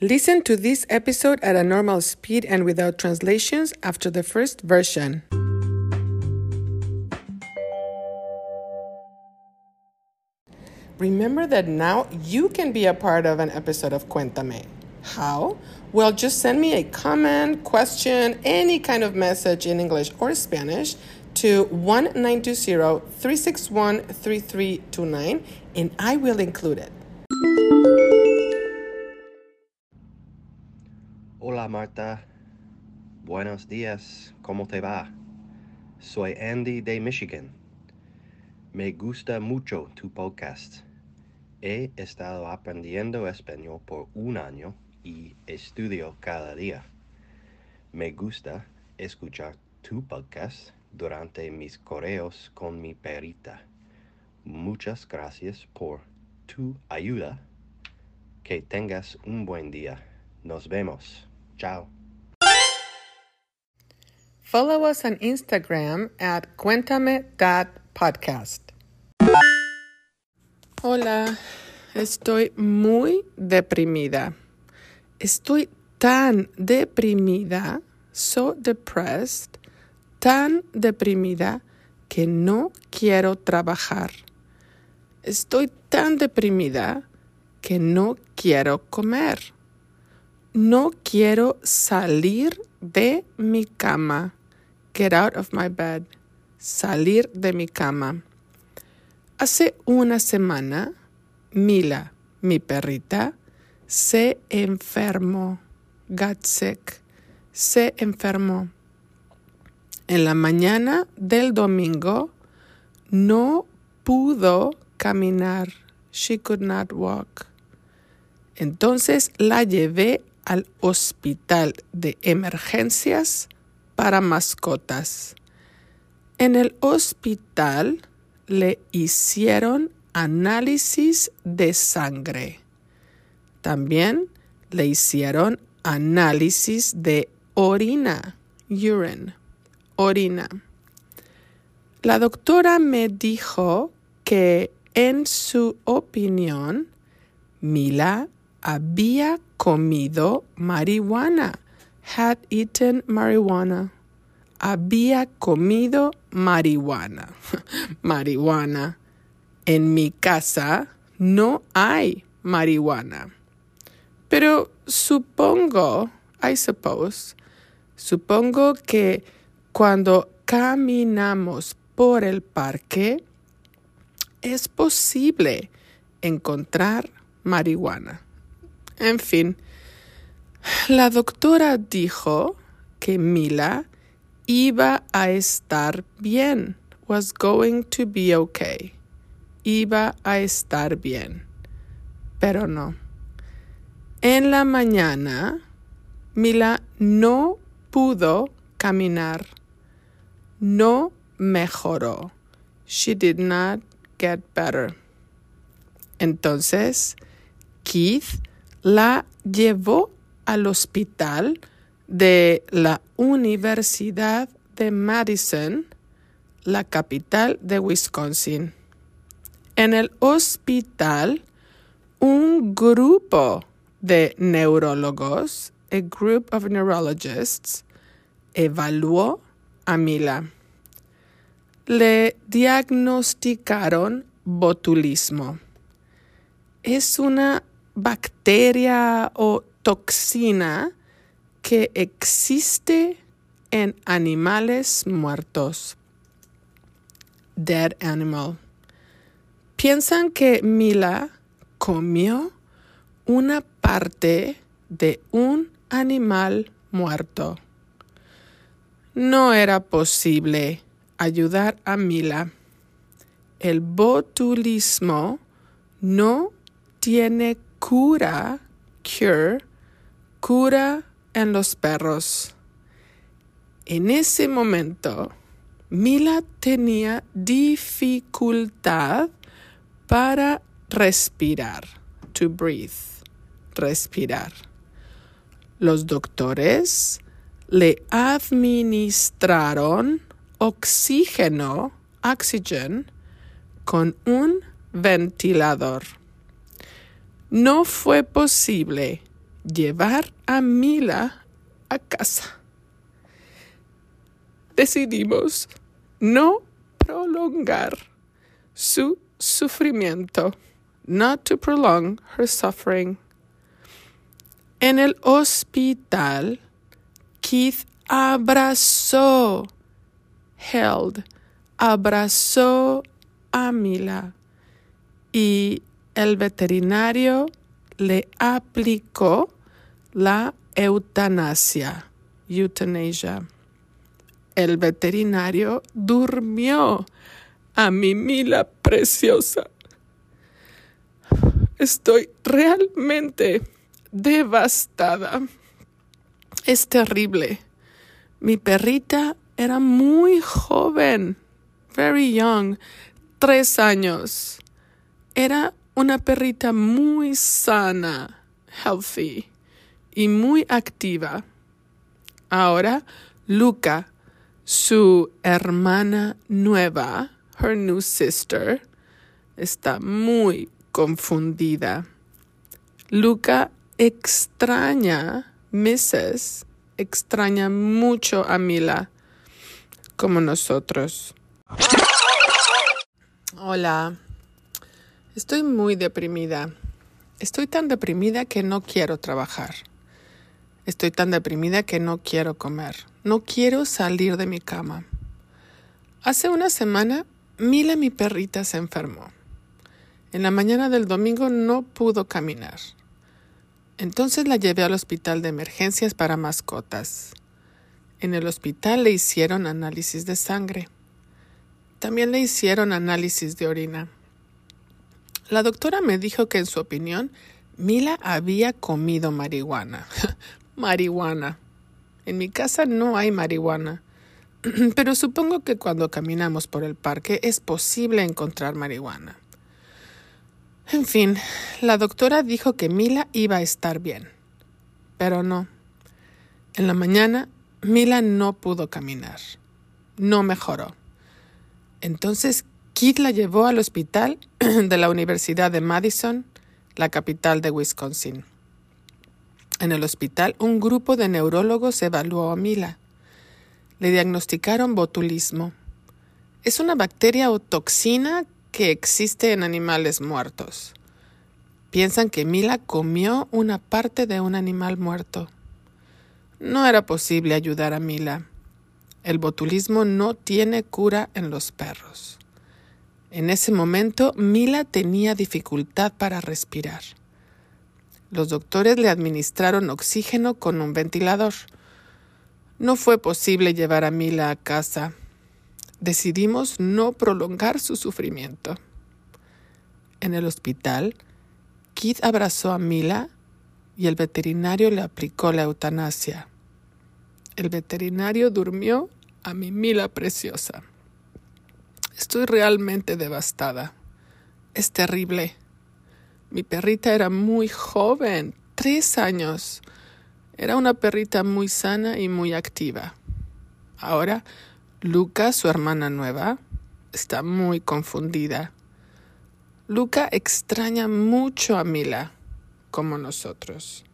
Listen to this episode at a normal speed and without translations after the first version. Remember that now you can be a part of an episode of Cuéntame. How? Well, just send me a comment, question, any kind of message in English or Spanish to 1920-361-3329 and I will include it. Marta, buenos días, ¿cómo te va? Soy Andy de Michigan. Me gusta mucho tu podcast. He estado aprendiendo español por un año y estudio cada día. Me gusta escuchar tu podcast durante mis correos con mi perita. Muchas gracias por tu ayuda. Que tengas un buen día. Nos vemos. Chao. Follow us on Instagram at cuéntame.podcast. Hola, estoy muy deprimida. Estoy tan deprimida, so depressed, tan deprimida que no quiero trabajar. Estoy tan deprimida que no quiero comer. No quiero salir de mi cama. Get out of my bed. Salir de mi cama. Hace una semana, Mila, mi perrita, se enfermó. Got sick. Se enfermó. En la mañana del domingo no pudo caminar. She could not walk. Entonces la llevé al hospital de emergencias para mascotas. En el hospital le hicieron análisis de sangre. También le hicieron análisis de orina, urine, orina. La doctora me dijo que en su opinión, Mila había comido marihuana, had eaten marijuana había comido marihuana. marihuana. En mi casa no hay marihuana. Pero supongo, I suppose, supongo que cuando caminamos por el parque es posible encontrar marihuana. En fin, la doctora dijo que Mila iba a estar bien. Was going to be okay. Iba a estar bien. Pero no. En la mañana, Mila no pudo caminar. No mejoró. She did not get better. Entonces, Keith la llevó al hospital de la Universidad de Madison, la capital de Wisconsin. En el hospital, un grupo de neurólogos, a group of neurologists, evaluó a Mila. Le diagnosticaron botulismo. Es una bacteria o toxina que existe en animales muertos. Dead animal. Piensan que Mila comió una parte de un animal muerto. No era posible ayudar a Mila. El botulismo no tiene cura, cure, cura en los perros. En ese momento, Mila tenía dificultad para respirar, to breathe, respirar. Los doctores le administraron oxígeno, oxygen, con un ventilador. No fue posible llevar a Mila a casa. Decidimos no prolongar su sufrimiento, not to prolong her suffering. En el hospital, Keith abrazó, held, abrazó a Mila y el veterinario le aplicó la eutanasia, euthanasia. El veterinario durmió a mi Mila preciosa. Estoy realmente devastada. Es terrible. Mi perrita era muy joven, very young, tres años. Era una perrita muy sana, healthy y muy activa. Ahora, Luca, su hermana nueva, her new sister, está muy confundida. Luca extraña, Mrs. extraña mucho a Mila, como nosotros. Hola, estoy muy deprimida. Estoy tan deprimida que no quiero trabajar. Estoy tan deprimida que no quiero comer. No quiero salir de mi cama. Hace una semana, Mila, mi perrita, se enfermó. En la mañana del domingo no pudo caminar. Entonces la llevé al hospital de emergencias para mascotas. En el hospital le hicieron análisis de sangre. También le hicieron análisis de orina. La doctora me dijo que en su opinión Mila había comido marihuana. marihuana. En mi casa no hay marihuana, pero supongo que cuando caminamos por el parque es posible encontrar marihuana. En fin, la doctora dijo que Mila iba a estar bien, pero no. En la mañana, Mila no pudo caminar. No mejoró. Entonces, Kit la llevó al hospital de la Universidad de Madison, la capital de Wisconsin. En el hospital, un grupo de neurólogos evaluó a Mila. Le diagnosticaron botulismo. Es una bacteria o toxina que existe en animales muertos. Piensan que Mila comió una parte de un animal muerto. No era posible ayudar a Mila. El botulismo no tiene cura en los perros. En ese momento, Mila tenía dificultad para respirar. Los doctores le administraron oxígeno con un ventilador. No fue posible llevar a Mila a casa. Decidimos no prolongar su sufrimiento. En el hospital, Kit abrazó a Mila y el veterinario le aplicó la eutanasia. El veterinario durmió a mi Mila preciosa. Estoy realmente devastada. Es terrible. Mi perrita era muy joven, tres años. Era una perrita muy sana y muy activa. Ahora, Luca, su hermana nueva, está muy confundida. Luca extraña mucho a Mila, como nosotros.